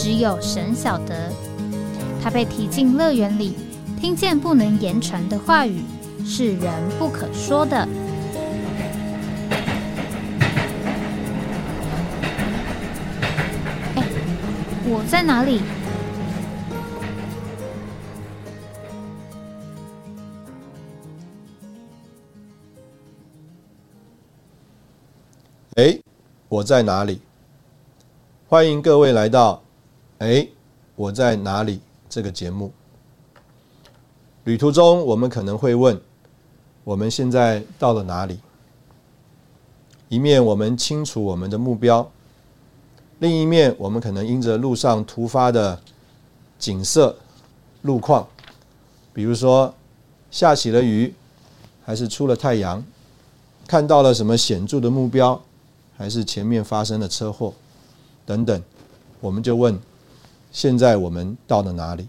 只有神晓得，他被提进乐园里，听见不能言传的话语，是人不可说的。哎，我在哪里？哎，我在哪里？欢迎各位来到。哎，我在哪里？这个节目旅途中，我们可能会问：我们现在到了哪里？一面我们清楚我们的目标，另一面我们可能因着路上突发的景色、路况，比如说下起了雨，还是出了太阳，看到了什么显著的目标，还是前面发生了车祸等等，我们就问。现在我们到了哪里？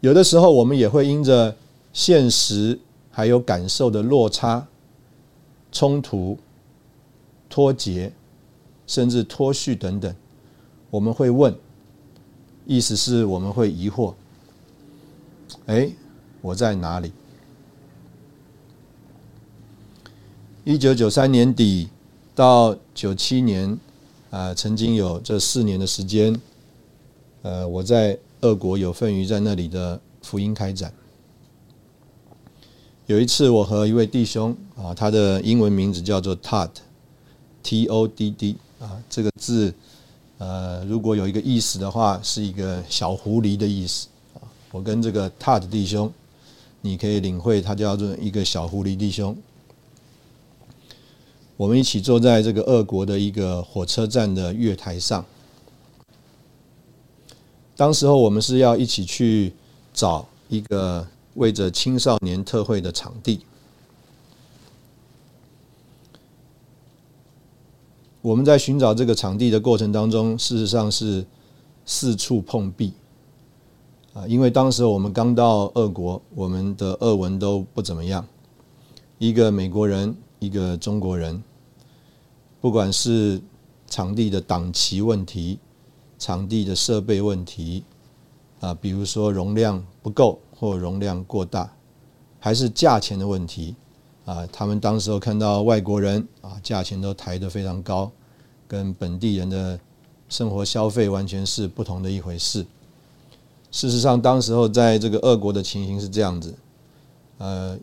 有的时候，我们也会因着现实还有感受的落差、冲突、脱节，甚至脱序等等，我们会问，意思是我们会疑惑：哎，我在哪里？一九九三年底到九七年。啊，曾经有这四年的时间，呃，我在俄国有份于在那里的福音开展。有一次，我和一位弟兄啊，他的英文名字叫做 Todd，T O D D 啊，这个字，呃，如果有一个意思的话，是一个小狐狸的意思啊。我跟这个 Todd 弟兄，你可以领会他叫做一个小狐狸弟兄。我们一起坐在这个俄国的一个火车站的月台上。当时候我们是要一起去找一个为着青少年特会的场地。我们在寻找这个场地的过程当中，事实上是四处碰壁啊，因为当时我们刚到俄国，我们的俄文都不怎么样。一个美国人，一个中国人。不管是场地的档期问题、场地的设备问题啊，比如说容量不够或容量过大，还是价钱的问题啊，他们当时候看到外国人啊，价钱都抬得非常高，跟本地人的生活消费完全是不同的一回事。事实上，当时候在这个俄国的情形是这样子，呃，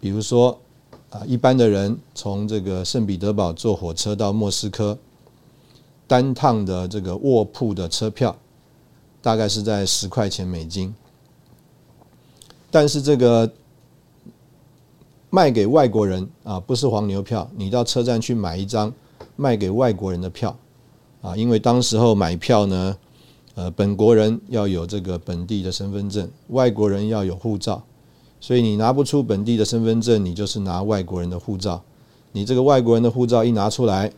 比如说。啊，一般的人从这个圣彼得堡坐火车到莫斯科，单趟的这个卧铺的车票大概是在十块钱美金。但是这个卖给外国人啊，不是黄牛票，你到车站去买一张卖给外国人的票啊，因为当时候买票呢，呃，本国人要有这个本地的身份证，外国人要有护照。所以你拿不出本地的身份证，你就是拿外国人的护照。你这个外国人的护照一拿出来，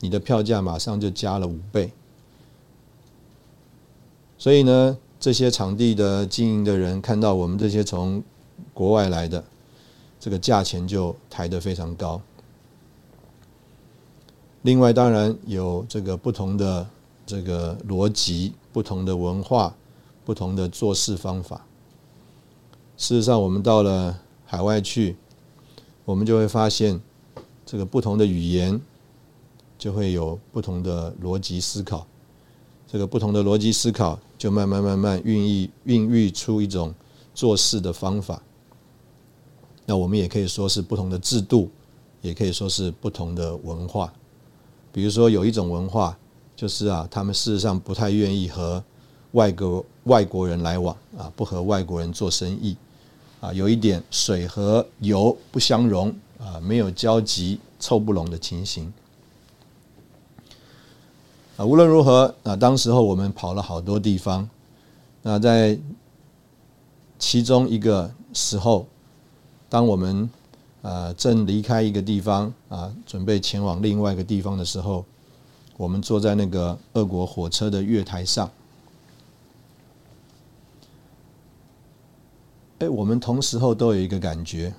你的票价马上就加了五倍。所以呢，这些场地的经营的人看到我们这些从国外来的，这个价钱就抬得非常高。另外，当然有这个不同的这个逻辑、不同的文化、不同的做事方法。事实上，我们到了海外去，我们就会发现，这个不同的语言就会有不同的逻辑思考。这个不同的逻辑思考，就慢慢慢慢孕育孕育出一种做事的方法。那我们也可以说是不同的制度，也可以说是不同的文化。比如说，有一种文化，就是啊，他们事实上不太愿意和外国外国人来往啊，不和外国人做生意。啊，有一点水和油不相容啊，没有交集、凑不拢的情形。啊，无论如何啊，当时候我们跑了好多地方。那在其中一个时候，当我们呃正离开一个地方啊，准备前往另外一个地方的时候，我们坐在那个俄国火车的月台上。哎，我们同时候都有一个感觉，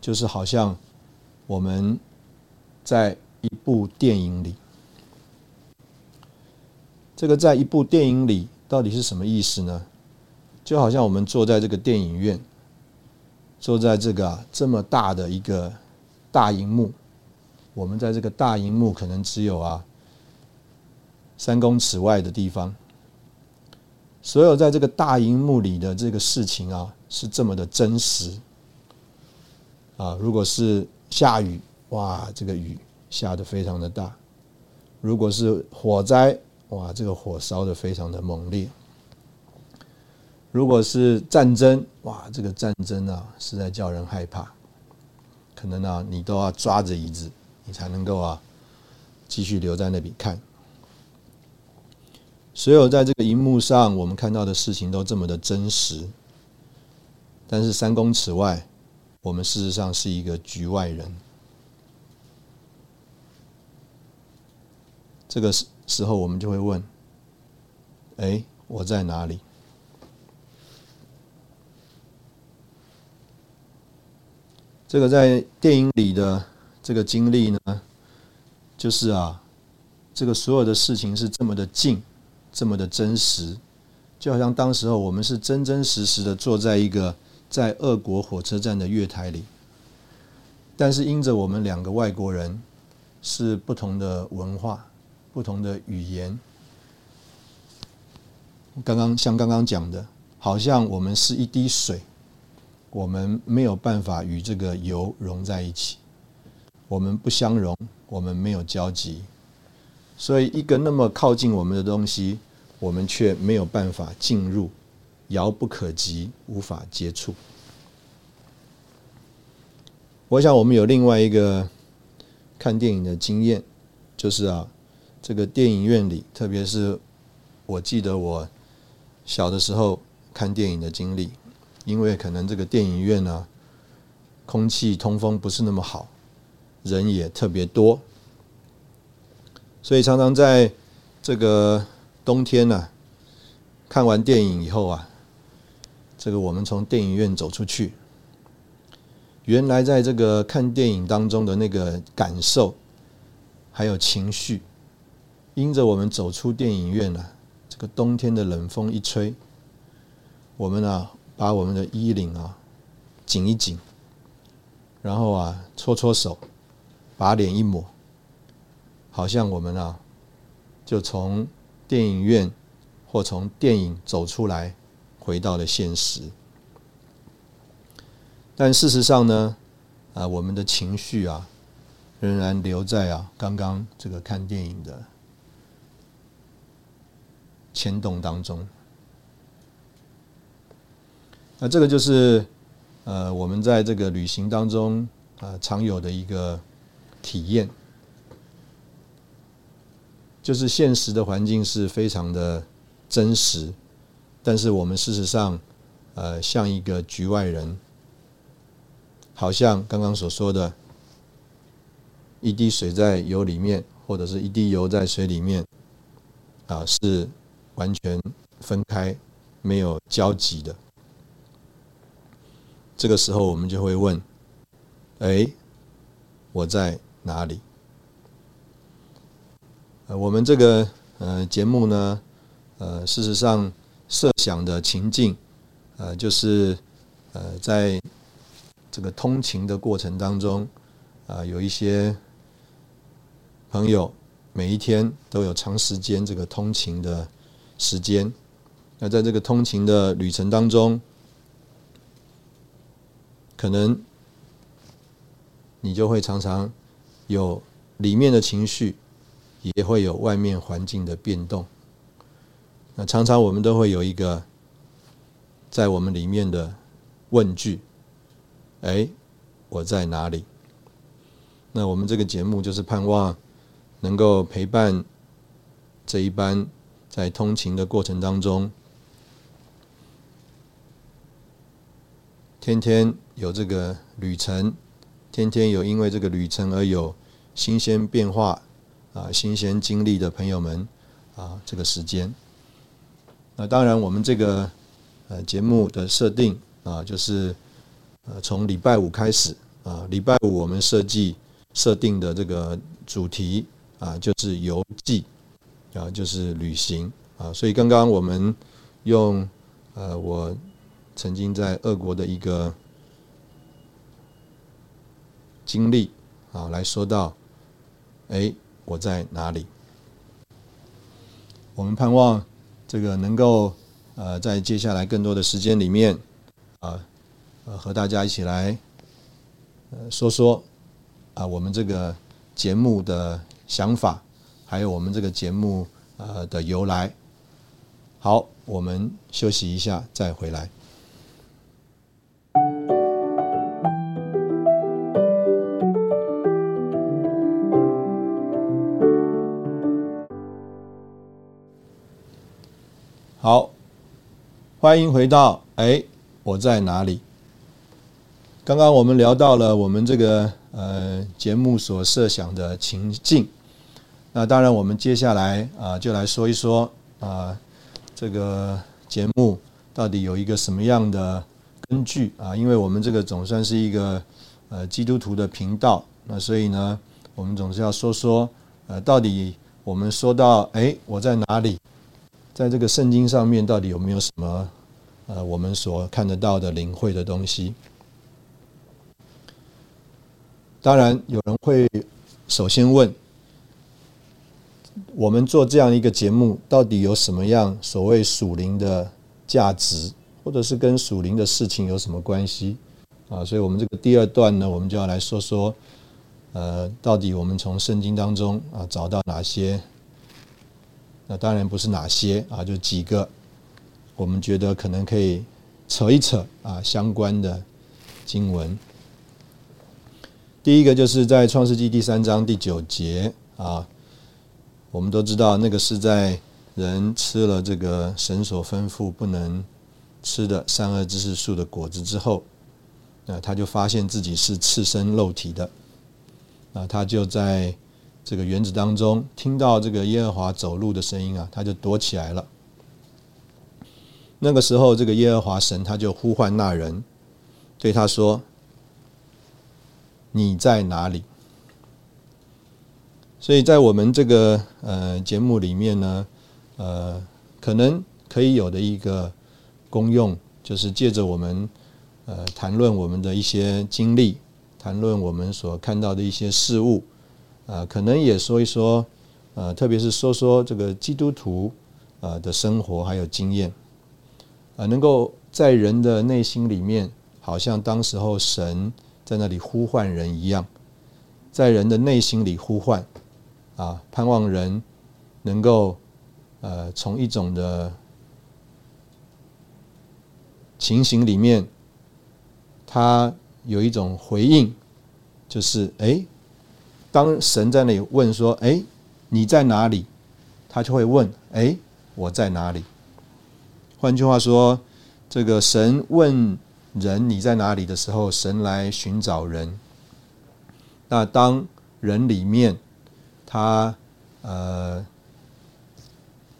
就是好像我们在一部电影里。这个在一部电影里到底是什么意思呢？就好像我们坐在这个电影院，坐在这个这么大的一个大荧幕，我们在这个大荧幕可能只有啊三公尺外的地方。所有在这个大荧幕里的这个事情啊，是这么的真实啊！如果是下雨，哇，这个雨下的非常的大；如果是火灾，哇，这个火烧的非常的猛烈；如果是战争，哇，这个战争啊，实在叫人害怕。可能啊，你都要抓着椅子，你才能够啊，继续留在那里看。所有在这个荧幕上我们看到的事情都这么的真实，但是三公尺外，我们事实上是一个局外人。这个时时候，我们就会问：哎，我在哪里？这个在电影里的这个经历呢，就是啊，这个所有的事情是这么的近。这么的真实，就好像当时候我们是真真实实的坐在一个在俄国火车站的月台里，但是因着我们两个外国人是不同的文化、不同的语言，刚刚像刚刚讲的，好像我们是一滴水，我们没有办法与这个油融在一起，我们不相容，我们没有交集。所以，一个那么靠近我们的东西，我们却没有办法进入，遥不可及，无法接触。我想，我们有另外一个看电影的经验，就是啊，这个电影院里，特别是我记得我小的时候看电影的经历，因为可能这个电影院呢，空气通风不是那么好，人也特别多。所以常常在这个冬天呢，看完电影以后啊，这个我们从电影院走出去，原来在这个看电影当中的那个感受，还有情绪，因着我们走出电影院呢，这个冬天的冷风一吹，我们啊把我们的衣领啊紧一紧，然后啊搓搓手，把脸一抹。好像我们啊，就从电影院或从电影走出来，回到了现实。但事实上呢，啊，我们的情绪啊，仍然留在啊刚刚这个看电影的牵动当中。那这个就是呃，我们在这个旅行当中啊，常有的一个体验。就是现实的环境是非常的真实，但是我们事实上，呃，像一个局外人，好像刚刚所说的，一滴水在油里面，或者是一滴油在水里面，啊，是完全分开、没有交集的。这个时候，我们就会问：哎，我在哪里？呃，我们这个呃节目呢，呃，事实上设想的情境，呃，就是呃，在这个通勤的过程当中，啊，有一些朋友每一天都有长时间这个通勤的时间，那在这个通勤的旅程当中，可能你就会常常有里面的情绪。也会有外面环境的变动，那常常我们都会有一个在我们里面的问句：哎，我在哪里？那我们这个节目就是盼望能够陪伴这一班在通勤的过程当中，天天有这个旅程，天天有因为这个旅程而有新鲜变化啊、新鲜经历的朋友们啊，这个时间。那当然，我们这个呃节目的设定啊，就是呃从礼拜五开始啊，礼拜五我们设计设定的这个主题啊，就是游记啊，就是旅行啊。所以刚刚我们用呃我曾经在俄国的一个经历啊来说到，哎，我在哪里？我们盼望。这个能够呃，在接下来更多的时间里面啊，呃，和大家一起来呃说说啊，我们这个节目的想法，还有我们这个节目呃的由来。好，我们休息一下，再回来。好，欢迎回到哎，我在哪里？刚刚我们聊到了我们这个呃节目所设想的情境，那当然我们接下来啊就来说一说啊这个节目到底有一个什么样的根据啊？因为我们这个总算是一个呃基督徒的频道，那所以呢，我们总是要说说呃到底我们说到哎我在哪里？在这个圣经上面，到底有没有什么呃我们所看得到的灵会的东西？当然，有人会首先问：我们做这样一个节目，到底有什么样所谓属灵的价值，或者是跟属灵的事情有什么关系？啊，所以我们这个第二段呢，我们就要来说说，呃，到底我们从圣经当中啊找到哪些？那当然不是哪些啊，就几个，我们觉得可能可以扯一扯啊相关的经文。第一个就是在创世纪第三章第九节啊，我们都知道那个是在人吃了这个神所吩咐不能吃的善恶知识树的果子之后，那他就发现自己是赤身肉体的，啊，他就在。这个园子当中，听到这个耶和华走路的声音啊，他就躲起来了。那个时候，这个耶和华神他就呼唤那人，对他说：“你在哪里？”所以在我们这个呃节目里面呢，呃，可能可以有的一个功用，就是借着我们呃谈论我们的一些经历，谈论我们所看到的一些事物。啊，可能也说一说，呃，特别是说说这个基督徒呃的生活还有经验，啊，能够在人的内心里面，好像当时候神在那里呼唤人一样，在人的内心里呼唤，啊，盼望人能够呃从一种的情形里面，他有一种回应，就是哎。当神在那里问说：“哎，你在哪里？”他就会问：“哎，我在哪里？”换句话说，这个神问人你在哪里的时候，神来寻找人。那当人里面他呃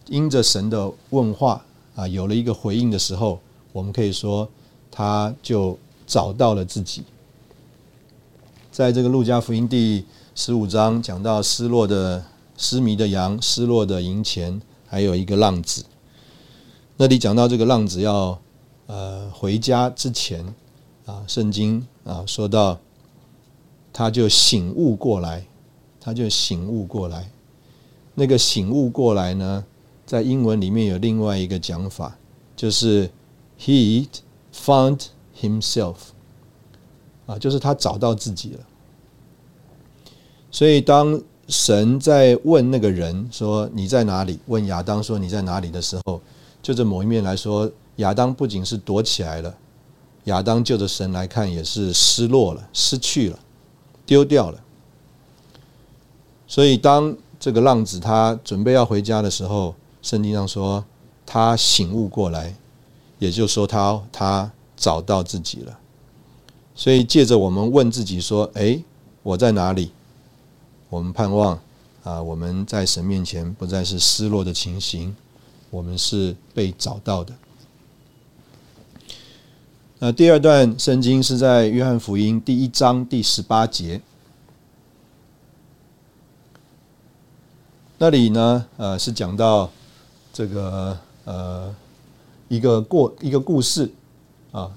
因着神的问话啊有了一个回应的时候，我们可以说他就找到了自己。在这个路加福音第。十五章讲到失落的失迷的羊，失落的银钱，还有一个浪子。那里讲到这个浪子要呃回家之前啊，圣经啊说到他就醒悟过来，他就醒悟过来。那个醒悟过来呢，在英文里面有另外一个讲法，就是 he found himself 啊，就是他找到自己了。所以，当神在问那个人说：“你在哪里？”问亚当说：“你在哪里？”的时候，就这某一面来说，亚当不仅是躲起来了，亚当就着神来看也是失落了、失去了、丢掉了。所以，当这个浪子他准备要回家的时候，圣经上说他醒悟过来，也就是说他他找到自己了。所以借着我们问自己说：“哎，我在哪里？”我们盼望啊，我们在神面前不再是失落的情形，我们是被找到的。那第二段圣经是在约翰福音第一章第十八节，那里呢，呃，是讲到这个呃一个过一个故事啊。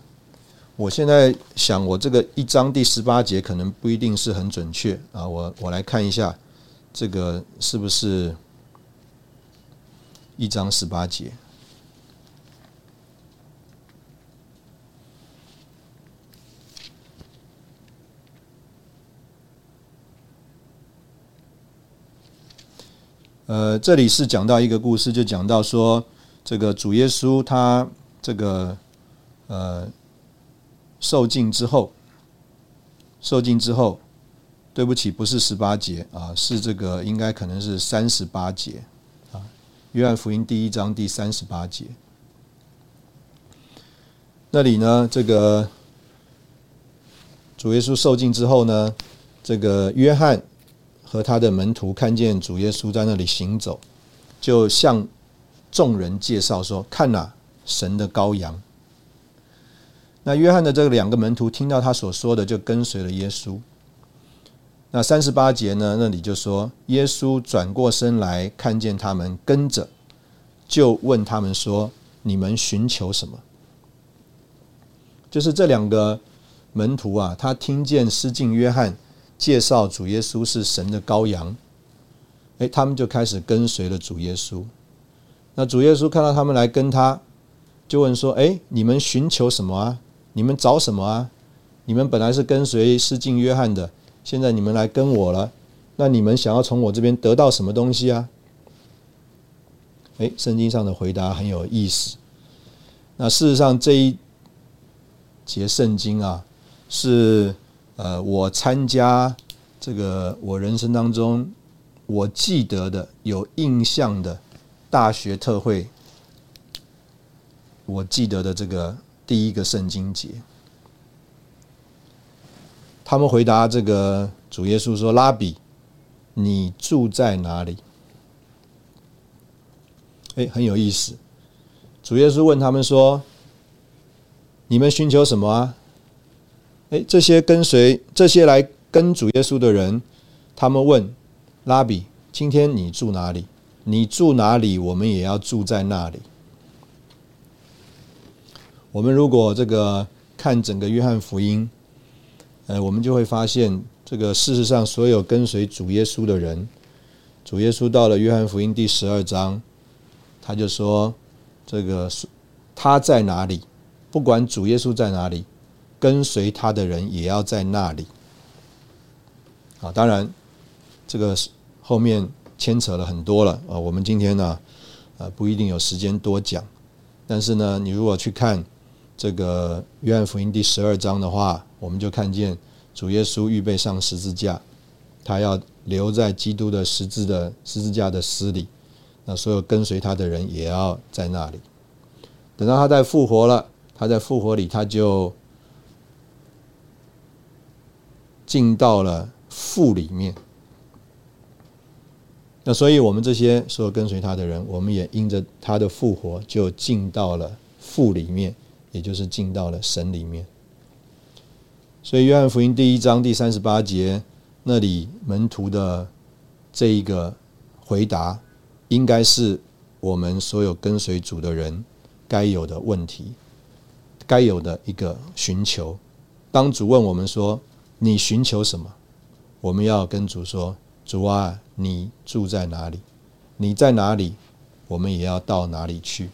我现在想，我这个一章第十八节可能不一定是很准确啊。我我来看一下，这个是不是一章十八节？呃，这里是讲到一个故事，就讲到说，这个主耶稣他这个呃受尽之后，受尽之后，对不起，不是十八节啊，是这个应该可能是三十八节啊，约翰福音第一章第三十八节，那里呢，这个主耶稣受尽之后呢，这个约翰。和他的门徒看见主耶稣在那里行走，就向众人介绍说：“看呐，神的羔羊。”那约翰的这两个门徒听到他所说的，就跟随了耶稣。那三十八节呢？那里就说，耶稣转过身来看见他们跟着，就问他们说：“你们寻求什么？”就是这两个门徒啊，他听见施浸约翰。介绍主耶稣是神的羔羊，哎，他们就开始跟随了主耶稣。那主耶稣看到他们来跟他，就问说：“哎，你们寻求什么啊？你们找什么啊？你们本来是跟随施浸约翰的，现在你们来跟我了，那你们想要从我这边得到什么东西啊？”哎，圣经上的回答很有意思。那事实上这一节圣经啊，是。呃，我参加这个我人生当中我记得的有印象的大学特会，我记得的这个第一个圣经节，他们回答这个主耶稣说：“拉比，你住在哪里？”哎，很有意思。主耶稣问他们说：“你们寻求什么啊？”哎，这些跟随这些来跟主耶稣的人，他们问拉比：“今天你住哪里？你住哪里，我们也要住在那里。”我们如果这个看整个约翰福音，呃，我们就会发现，这个事实上所有跟随主耶稣的人，主耶稣到了约翰福音第十二章，他就说：“这个他在哪里？不管主耶稣在哪里。”跟随他的人也要在那里。啊，当然，这个后面牵扯了很多了啊。我们今天呢，呃，不一定有时间多讲。但是呢，你如果去看这个约翰福音第十二章的话，我们就看见主耶稣预备上十字架，他要留在基督的十字的十字架的死里。那所有跟随他的人也要在那里。等到他在复活了，他在复活里，他就。进到了父里面，那所以我们这些所有跟随他的人，我们也因着他的复活，就进到了父里面，也就是进到了神里面。所以约翰福音第一章第三十八节那里门徒的这一个回答，应该是我们所有跟随主的人该有的问题，该有的一个寻求。当主问我们说。你寻求什么？我们要跟主说：“主啊，你住在哪里？你在哪里？我们也要到哪里去。”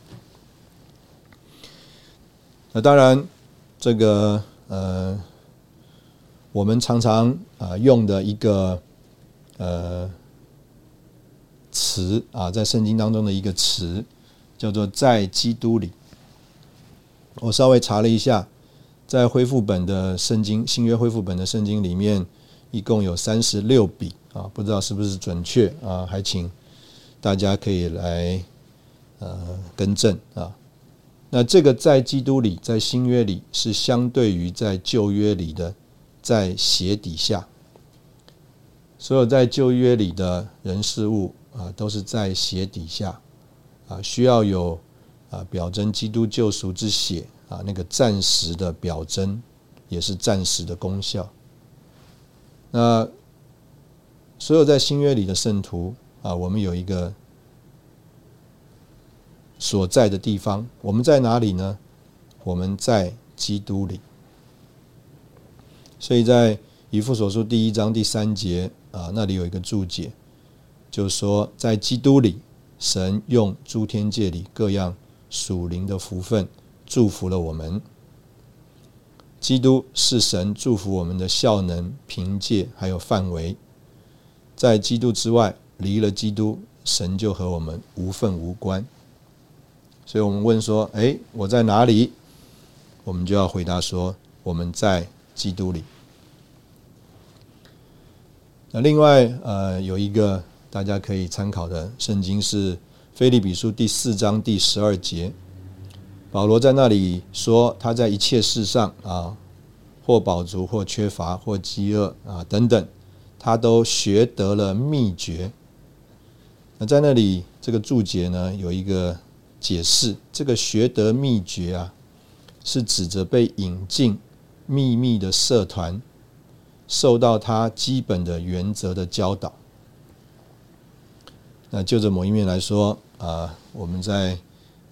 那当然，这个呃，我们常常啊用的一个呃词啊，在圣经当中的一个词叫做“在基督里”。我稍微查了一下。在恢复本的圣经新约恢复本的圣经里面，一共有三十六笔啊，不知道是不是准确啊？还请大家可以来呃更正啊。那这个在基督里，在新约里是相对于在旧约里的，在鞋底下，所有在旧约里的人事物啊，都是在鞋底下啊，需要有啊表征基督救赎之血啊，那个暂时的表征，也是暂时的功效。那所有在新约里的圣徒啊，我们有一个。所在的地方，我们在哪里呢？我们在基督里。所以在以父所书第一章第三节啊，那里有一个注解，就是说，在基督里，神用诸天界里各样属灵的福分祝福了我们。基督是神祝福我们的效能、凭借还有范围。在基督之外，离了基督，神就和我们无份无关。所以我们问说：“哎，我在哪里？”我们就要回答说：“我们在基督里。”那另外，呃，有一个大家可以参考的圣经是《菲利比书》第四章第十二节。保罗在那里说：“他在一切事上啊，或饱足，或缺乏，或饥饿啊等等，他都学得了秘诀。”那在那里这个注解呢，有一个。解释这个学得秘诀啊，是指着被引进秘密的社团，受到他基本的原则的教导。那就着某一面来说啊，我们在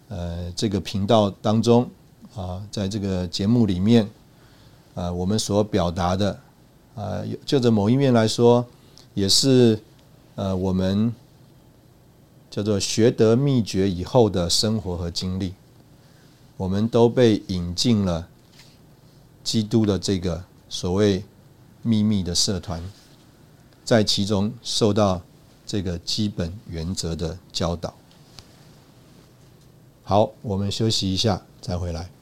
呃这个频道当中啊，在这个节目里面啊，我们所表达的啊，就着某一面来说，也是呃我们。叫做学得秘诀以后的生活和经历，我们都被引进了基督的这个所谓秘密的社团，在其中受到这个基本原则的教导。好，我们休息一下，再回来。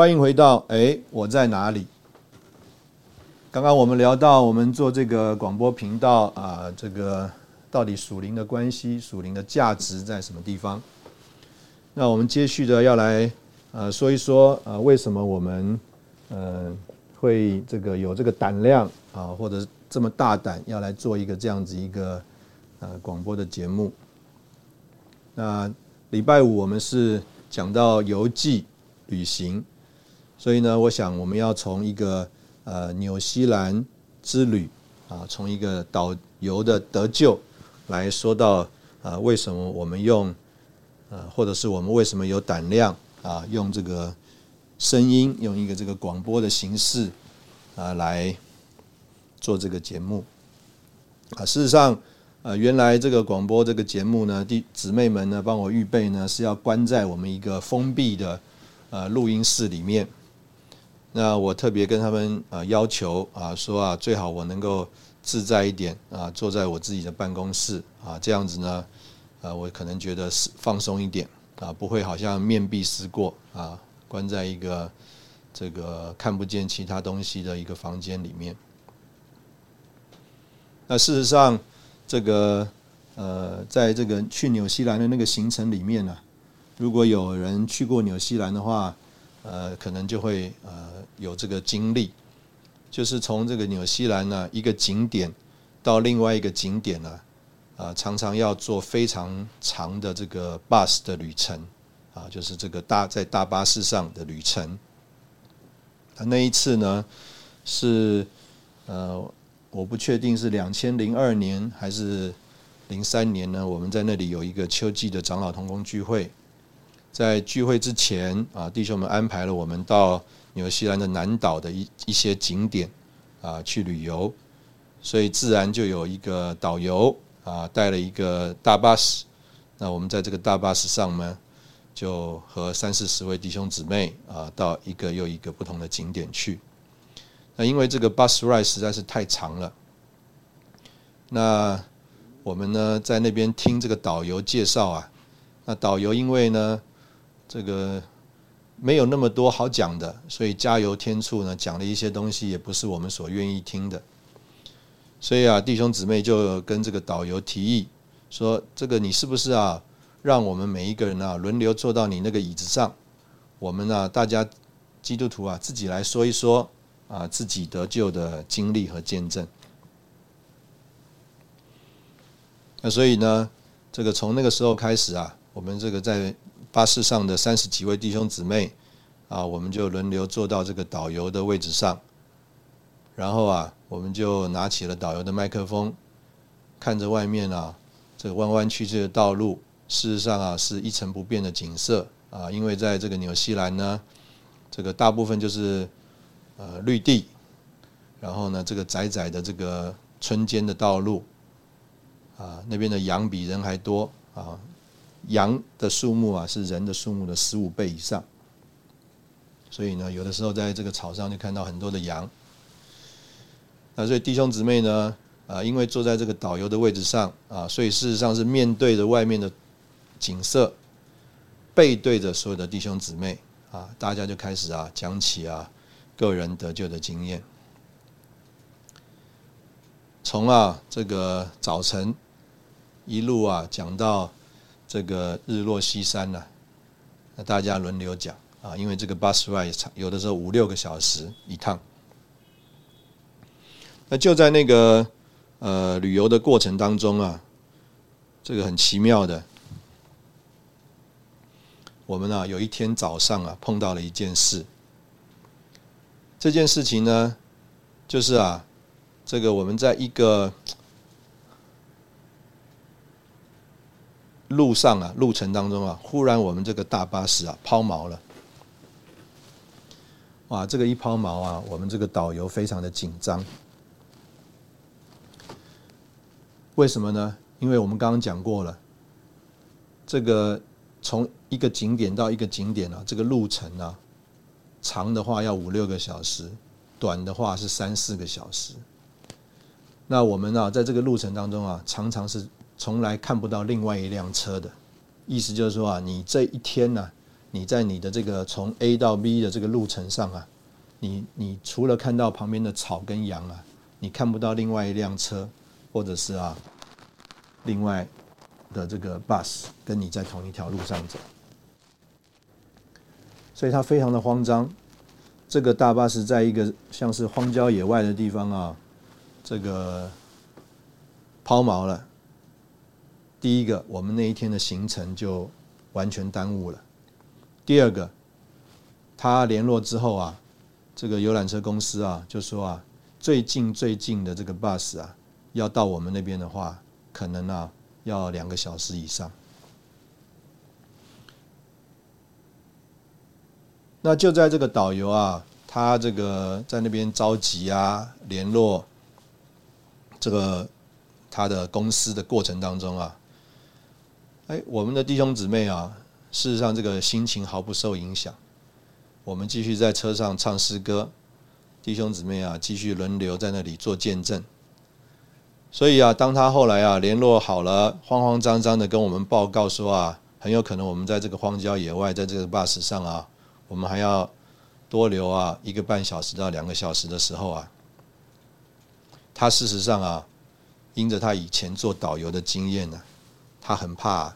欢迎回到哎，我在哪里？刚刚我们聊到，我们做这个广播频道啊，这个到底属灵的关系、属灵的价值在什么地方？那我们接续的要来呃说一说呃，为什么我们呃会这个有这个胆量啊，或者这么大胆要来做一个这样子一个呃广播的节目？那礼拜五我们是讲到游记旅行。所以呢，我想我们要从一个呃纽西兰之旅啊，从一个导游的得救来说到啊，为什么我们用呃，或者是我们为什么有胆量啊，用这个声音，用一个这个广播的形式啊来做这个节目啊。事实上，呃，原来这个广播这个节目呢，弟姊妹们呢帮我预备呢是要关在我们一个封闭的呃录音室里面。那我特别跟他们啊要求啊说啊最好我能够自在一点啊坐在我自己的办公室啊这样子呢啊我可能觉得是放松一点啊不会好像面壁思过啊关在一个这个看不见其他东西的一个房间里面。那事实上这个呃在这个去纽西兰的那个行程里面呢，如果有人去过纽西兰的话。呃，可能就会呃有这个经历，就是从这个纽西兰呢一个景点到另外一个景点呢，啊，常常要做非常长的这个 bus 的旅程，啊，就是这个大在大巴士上的旅程。那一次呢是呃，我不确定是两千零二年还是零三年呢，我们在那里有一个秋季的长老同工聚会。在聚会之前啊，弟兄们安排了我们到纽西兰的南岛的一一些景点啊去旅游，所以自然就有一个导游啊带了一个大巴士。那我们在这个大巴士上呢，就和三四十位弟兄姊妹啊到一个又一个不同的景点去。那因为这个 bus ride 实在是太长了，那。我们呢在那边听这个导游介绍啊，那导游因为呢这个没有那么多好讲的，所以加油添醋呢讲了一些东西也不是我们所愿意听的。所以啊，弟兄姊妹就跟这个导游提议说：“这个你是不是啊，让我们每一个人啊轮流坐到你那个椅子上，我们呢大家基督徒啊自己来说一说啊自己得救的经历和见证。”那所以呢，这个从那个时候开始啊，我们这个在巴士上的三十几位弟兄姊妹啊，我们就轮流坐到这个导游的位置上，然后啊。我们就拿起了导游的麦克风，看着外面啊，这个弯弯曲曲的道路，事实上啊是一成不变的景色啊，因为在这个纽西兰呢，这个大部分就是呃绿地，然后呢这个窄窄的这个村间的道路，啊那边的羊比人还多啊，羊的数目啊是人的数目的十五倍以上，所以呢有的时候在这个草上就看到很多的羊。那所以弟兄姊妹呢，啊，因为坐在这个导游的位置上啊，所以事实上是面对着外面的景色，背对着所有的弟兄姊妹啊，大家就开始啊讲起啊个人得救的经验，从啊这个早晨一路啊讲到这个日落西山呢，那大家轮流讲啊，因为这个 bus ride，有的时候五六个小时一趟。那就在那个呃旅游的过程当中啊，这个很奇妙的，我们啊有一天早上啊碰到了一件事。这件事情呢，就是啊，这个我们在一个路上啊路程当中啊，忽然我们这个大巴士啊抛锚了。哇，这个一抛锚啊，我们这个导游非常的紧张。为什么呢？因为我们刚刚讲过了，这个从一个景点到一个景点啊，这个路程啊，长的话要五六个小时，短的话是三四个小时。那我们啊，在这个路程当中啊，常常是从来看不到另外一辆车的。意思就是说啊，你这一天呢，你在你的这个从 A 到 B 的这个路程上啊，你你除了看到旁边的草跟羊啊，你看不到另外一辆车。或者是啊，另外的这个 bus 跟你在同一条路上走，所以他非常的慌张。这个大巴士在一个像是荒郊野外的地方啊，这个抛锚了。第一个，我们那一天的行程就完全耽误了。第二个，他联络之后啊，这个游览车公司啊就说啊，最近最近的这个 bus 啊。要到我们那边的话，可能啊要两个小时以上。那就在这个导游啊，他这个在那边着急啊，联络这个他的公司的过程当中啊，哎，我们的弟兄姊妹啊，事实上这个心情毫不受影响。我们继续在车上唱诗歌，弟兄姊妹啊，继续轮流在那里做见证。所以啊，当他后来啊联络好了，慌慌张张的跟我们报告说啊，很有可能我们在这个荒郊野外，在这个 bus 上啊，我们还要多留啊一个半小时到两个小时的时候啊，他事实上啊，因着他以前做导游的经验呢，他很怕，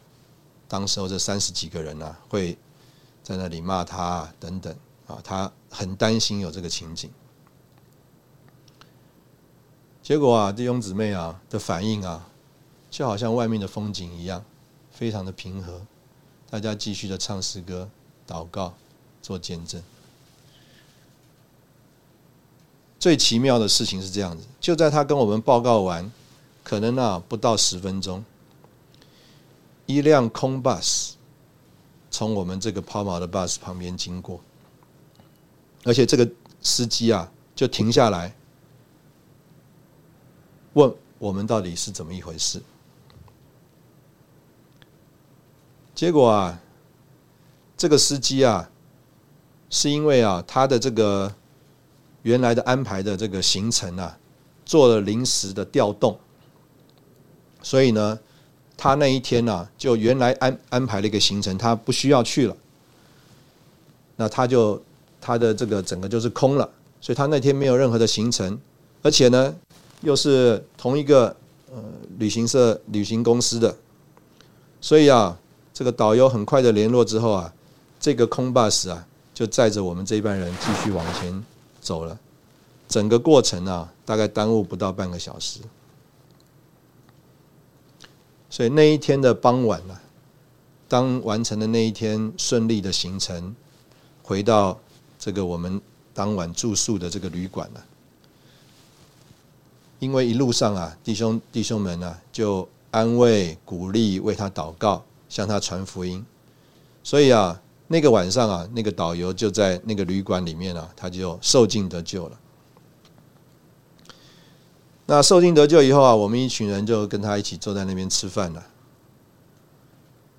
当时候这三十几个人呢会在那里骂他等等啊，他很担心有这个情景。结果啊，弟兄姊妹啊的反应啊，就好像外面的风景一样，非常的平和。大家继续的唱诗歌、祷告、做见证。最奇妙的事情是这样子：就在他跟我们报告完，可能啊不到十分钟，一辆空 bus 从我们这个抛锚的 bus 旁边经过，而且这个司机啊就停下来。问我们到底是怎么一回事？结果啊，这个司机啊，是因为啊，他的这个原来的安排的这个行程啊，做了临时的调动，所以呢，他那一天呢，就原来安安排了一个行程，他不需要去了。那他就他的这个整个就是空了，所以他那天没有任何的行程，而且呢，又是同一个呃旅行社、旅行公司的，所以啊，这个导游很快的联络之后啊，这个空 bus 啊，就载着我们这一班人继续往前走了，整个过程啊，大概耽误不到半个小时，所以那一天的傍晚呢，当完成的那一天顺利的行程。回到这个我们当晚住宿的这个旅馆了，因为一路上啊，弟兄弟兄们呢就安慰鼓励，为他祷告，向他传福音。所以啊，那个晚上啊，那个导游就在那个旅馆里面啊，他就受尽得救了。那受尽得救以后啊，我们一群人就跟他一起坐在那边吃饭了。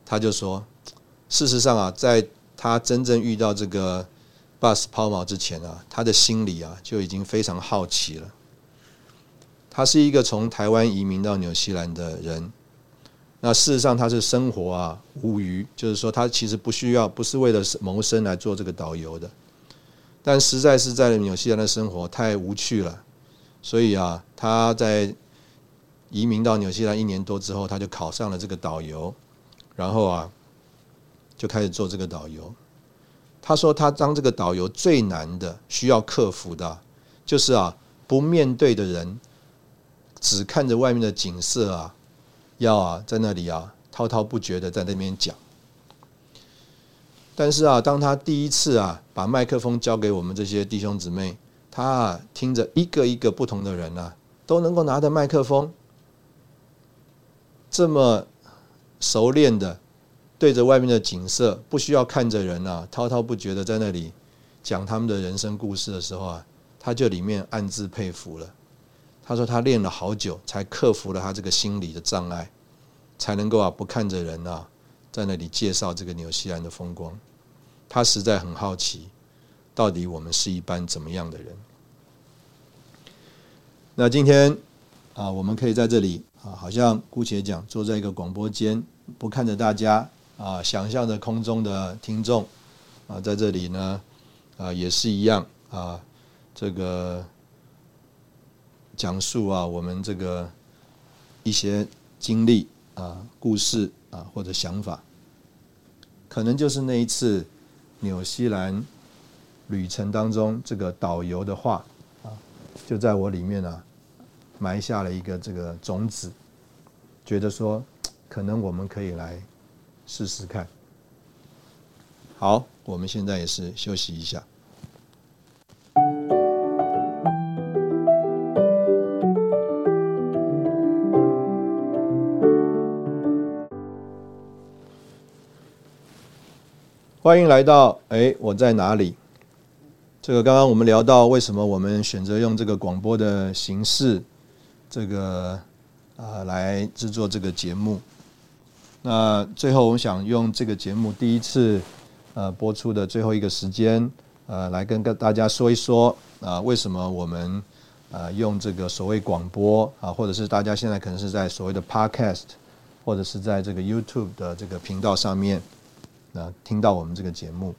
他就说，事实上啊，在他真正遇到这个 bus 抛锚之前啊，他的心里啊就已经非常好奇了。他是一个从台湾移民到纽西兰的人，那事实上他是生活啊无余，就是说他其实不需要，不是为了谋生来做这个导游的，但实在是在纽西兰的生活太无趣了，所以啊，他在移民到纽西兰一年多之后，他就考上了这个导游，然后啊。就开始做这个导游。他说，他当这个导游最难的、需要克服的，就是啊，不面对的人，只看着外面的景色啊，要啊在那里啊滔滔不绝的在那边讲。但是啊，当他第一次啊把麦克风交给我们这些弟兄姊妹，他听着一个一个不同的人啊，都能够拿着麦克风，这么熟练的。对着外面的景色，不需要看着人啊，滔滔不绝的在那里讲他们的人生故事的时候啊，他就里面暗自佩服了。他说他练了好久，才克服了他这个心理的障碍，才能够啊不看着人啊，在那里介绍这个纽西兰的风光。他实在很好奇，到底我们是一般怎么样的人？那今天啊，我们可以在这里啊，好像姑且讲，坐在一个广播间，不看着大家。啊，想象着空中的听众啊，在这里呢，啊，也是一样啊，这个讲述啊，我们这个一些经历啊、故事啊或者想法，可能就是那一次纽西兰旅程当中，这个导游的话啊，就在我里面啊埋下了一个这个种子，觉得说，可能我们可以来。试试看。好，我们现在也是休息一下。欢迎来到哎，我在哪里？这个刚刚我们聊到，为什么我们选择用这个广播的形式，这个啊来制作这个节目。那最后，我想用这个节目第一次呃播出的最后一个时间，呃，来跟跟大家说一说啊，为什么我们呃用这个所谓广播啊，或者是大家现在可能是在所谓的 Podcast，或者是在这个 YouTube 的这个频道上面啊听到我们这个节目。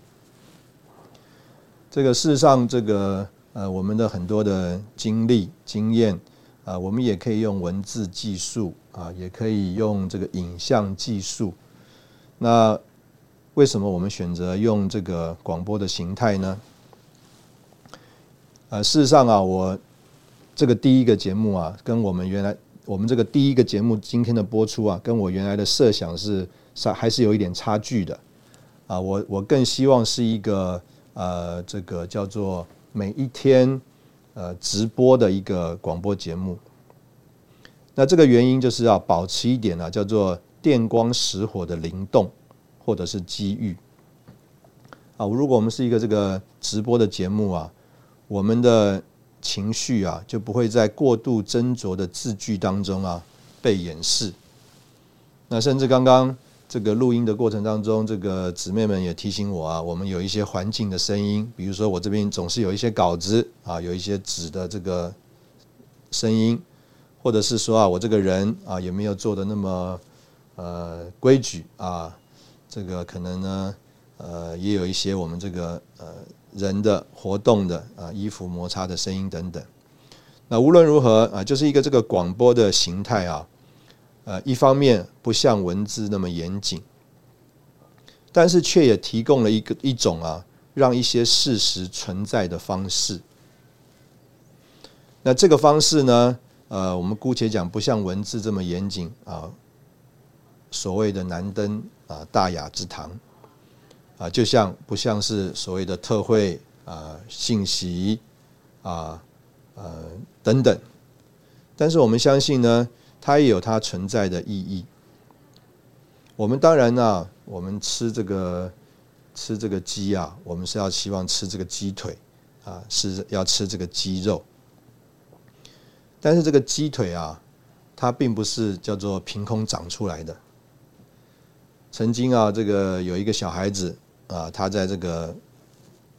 这个事实上，这个呃我们的很多的经历经验啊，我们也可以用文字技术。啊，也可以用这个影像技术。那为什么我们选择用这个广播的形态呢？呃，事实上啊，我这个第一个节目啊，跟我们原来我们这个第一个节目今天的播出啊，跟我原来的设想是差还是有一点差距的。啊，我我更希望是一个呃，这个叫做每一天呃直播的一个广播节目。那这个原因就是要保持一点呢，叫做电光石火的灵动，或者是机遇。啊，如果我们是一个这个直播的节目啊，我们的情绪啊就不会在过度斟酌的字句当中啊被掩饰。那甚至刚刚这个录音的过程当中，这个姊妹们也提醒我啊，我们有一些环境的声音，比如说我这边总是有一些稿子啊，有一些纸的这个声音。或者是说啊，我这个人啊有没有做的那么呃规矩啊？这个可能呢，呃，也有一些我们这个呃人的活动的啊，衣服摩擦的声音等等。那无论如何啊，就是一个这个广播的形态啊，呃，一方面不像文字那么严谨，但是却也提供了一个一种啊，让一些事实存在的方式。那这个方式呢，呃，我们姑且讲不像文字这么严谨啊，所谓的难登啊大雅之堂啊，就像不像是所谓的特会啊信息啊。呃，等等，但是我们相信呢，它也有它存在的意义。我们当然呢，我们吃这个吃这个鸡啊，我们是要希望吃这个鸡腿啊，是要吃这个鸡肉。但是这个鸡腿啊，它并不是叫做凭空长出来的。曾经啊，这个有一个小孩子啊，他在这个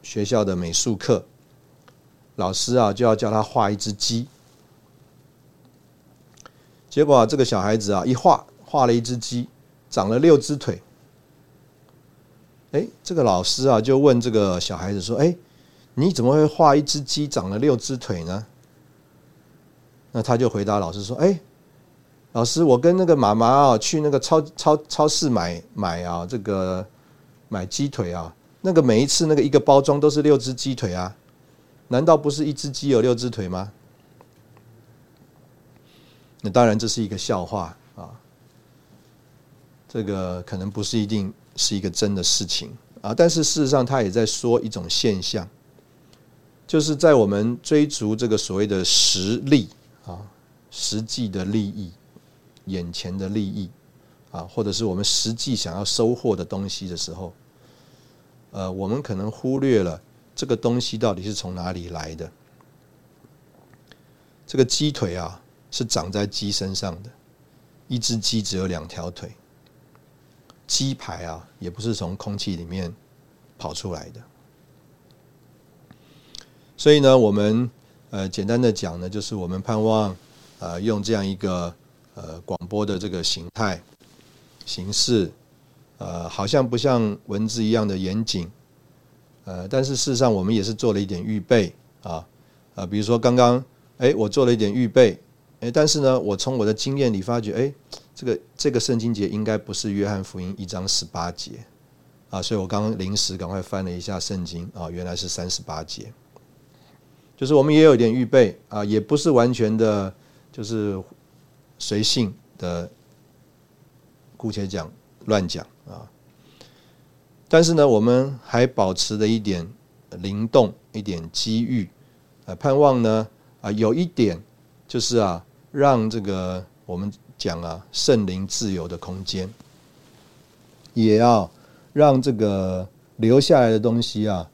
学校的美术课。老师啊，就要叫他画一只鸡。结果啊，这个小孩子啊，一画画了一只鸡，长了六只腿。哎，这个老师啊，就问这个小孩子说：“哎，你怎么会画一只鸡长了六只腿呢？”那他就回答老师说：“哎，老师，我跟那个妈妈啊，去那个超超超市买买啊，这个买鸡腿啊，那个每一次那个一个包装都是六只鸡腿啊。”难道不是一只鸡有六只腿吗？那当然这是一个笑话啊，这个可能不是一定是一个真的事情啊。但是事实上，他也在说一种现象，就是在我们追逐这个所谓的实力啊、实际的利益、眼前的利益啊，或者是我们实际想要收获的东西的时候，呃，我们可能忽略了。这个东西到底是从哪里来的？这个鸡腿啊，是长在鸡身上的。一只鸡只有两条腿。鸡排啊，也不是从空气里面跑出来的。所以呢，我们呃简单的讲呢，就是我们盼望呃用这样一个呃广播的这个形态形式，呃，好像不像文字一样的严谨。呃，但是事实上，我们也是做了一点预备啊，啊，比如说刚刚，哎，我做了一点预备，哎，但是呢，我从我的经验里发觉，哎，这个这个圣经节应该不是约翰福音一章十八节啊，所以我刚刚临时赶快翻了一下圣经啊，原来是三十八节，就是我们也有点预备啊，也不是完全的，就是随性的，姑且讲乱讲啊。但是呢，我们还保持了一点灵动，一点机遇，呃，盼望呢，啊，有一点就是啊，让这个我们讲啊，圣灵自由的空间，也要让这个留下来的东西啊，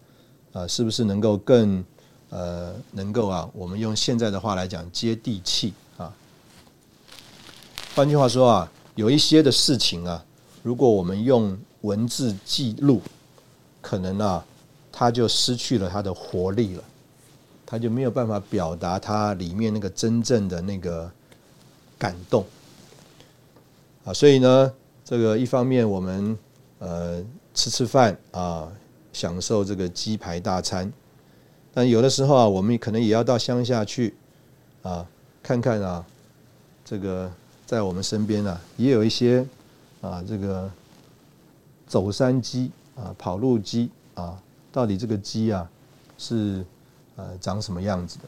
啊，是不是能够更呃，能够啊，我们用现在的话来讲，接地气啊。换句话说啊，有一些的事情啊，如果我们用文字记录，可能啊，它就失去了它的活力了，他就没有办法表达他里面那个真正的那个感动啊。所以呢，这个一方面我们呃吃吃饭啊，享受这个鸡排大餐，但有的时候啊，我们可能也要到乡下去啊，看看啊，这个在我们身边啊，也有一些啊，这个。走山鸡啊，跑路鸡啊，到底这个鸡啊是呃长什么样子的？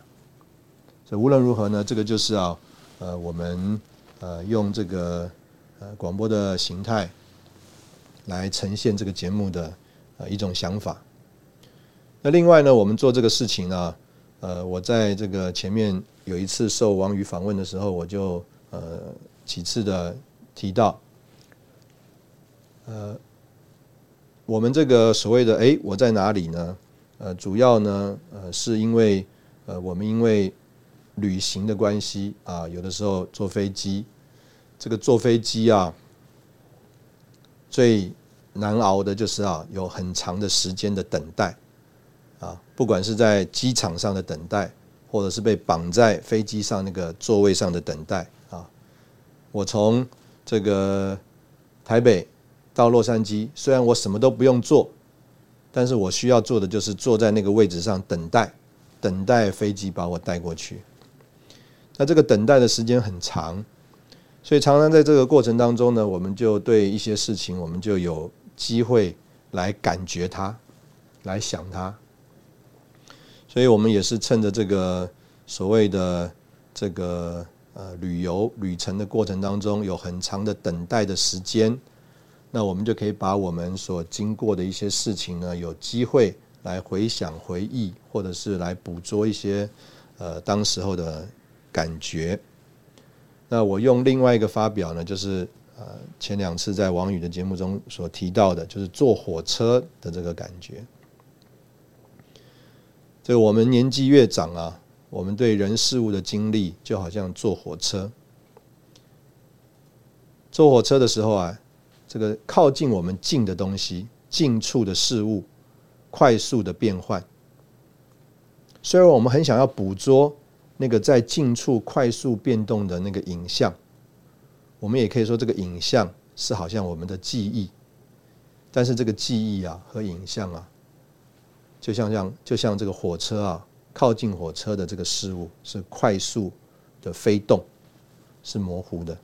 所以无论如何呢，这个就是啊呃我们呃用这个呃广播的形态来呈现这个节目的呃一种想法。那另外呢，我们做这个事情呢，呃，我在这个前面有一次受王宇访问的时候，我就呃几次的提到，呃。我们这个所谓的“哎，我在哪里呢？”呃，主要呢，呃，是因为呃，我们因为旅行的关系啊，有的时候坐飞机，这个坐飞机啊，最难熬的就是啊，有很长的时间的等待啊，不管是在机场上的等待，或者是被绑在飞机上那个座位上的等待啊。我从这个台北到洛杉矶，虽然我什么都不用做，但是我需要做的就是坐在那个位置上等待，等待飞机把我带过去。那这个等待的时间很长，所以常常在这个过程当中呢，我们就对一些事情，我们就有机会来感觉它，来想它。所以我们也是趁着这个所谓的这个呃旅游旅程的过程当中，有很长的等待的时间，那我们就可以把我们所经过的一些事情呢，有机会来回想、回忆，或者是来捕捉一些呃当时候的感觉。那我用另外一个发表呢，就是呃前两次在王宇的节目中所提到的，就是坐火车的这个感觉。这个我们年纪越长啊，我们对人事物的经历就好像坐火车。坐火车的时候啊，这个靠近我们近的东西、近处的事物，快速的变换。虽然我们很想要捕捉那个在近处快速变动的那个影像，我们也可以说这个影像是好像我们的记忆，但是这个记忆啊和影像啊。就像像就像这个火车啊，靠近火车的这个事物是快速的飞动，是模糊的。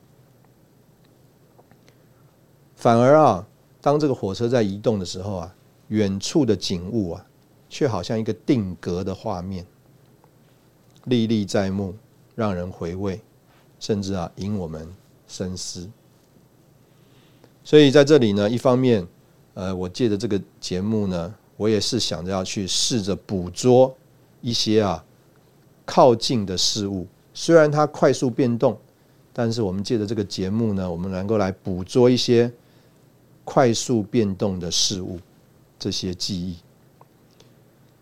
反而啊，当这个火车在移动的时候啊，远处的景物啊，却好像一个定格的画面，历历在目，让人回味，甚至啊，引我们深思。所以在这里呢，一方面，呃，我借着这个节目呢。我也是想着要去试着捕捉一些啊靠近的事物，虽然它快速变动，但是我们借着这个节目呢，我们能够来捕捉一些快速变动的事物，这些记忆。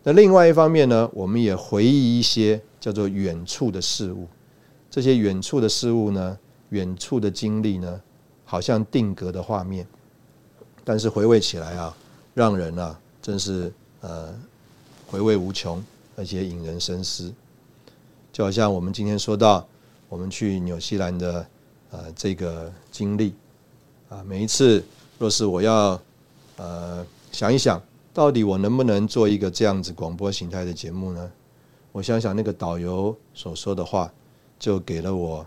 那另外一方面呢，我们也回忆一些叫做远处的事物，这些远处的事物呢，远处的经历呢，好像定格的画面，但是回味起来啊，让人啊。真是呃回味无穷，而且引人深思。就好像我们今天说到我们去纽西兰的呃这个经历啊，每一次若是我要呃想一想，到底我能不能做一个这样子广播形态的节目呢？我想想那个导游所说的话，就给了我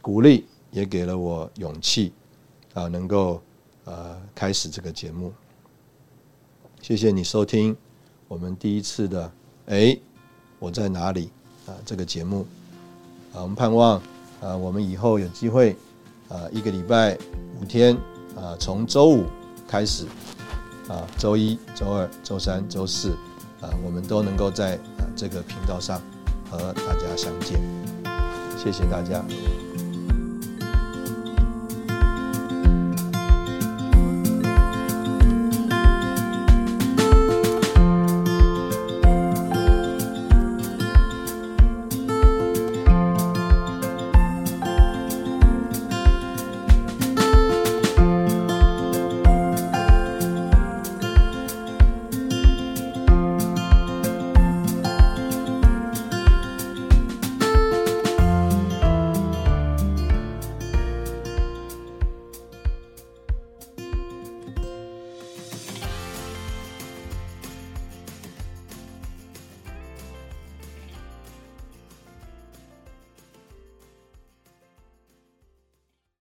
鼓励，也给了我勇气啊，能够呃开始这个节目。谢谢你收听我们第一次的哎，我在哪里啊？这个节目啊，我们盼望啊，我们以后有机会啊，一个礼拜五天啊，从周五开始啊，周一、周二、周三、周四啊，我们都能够在啊这个频道上和大家相见。谢谢大家。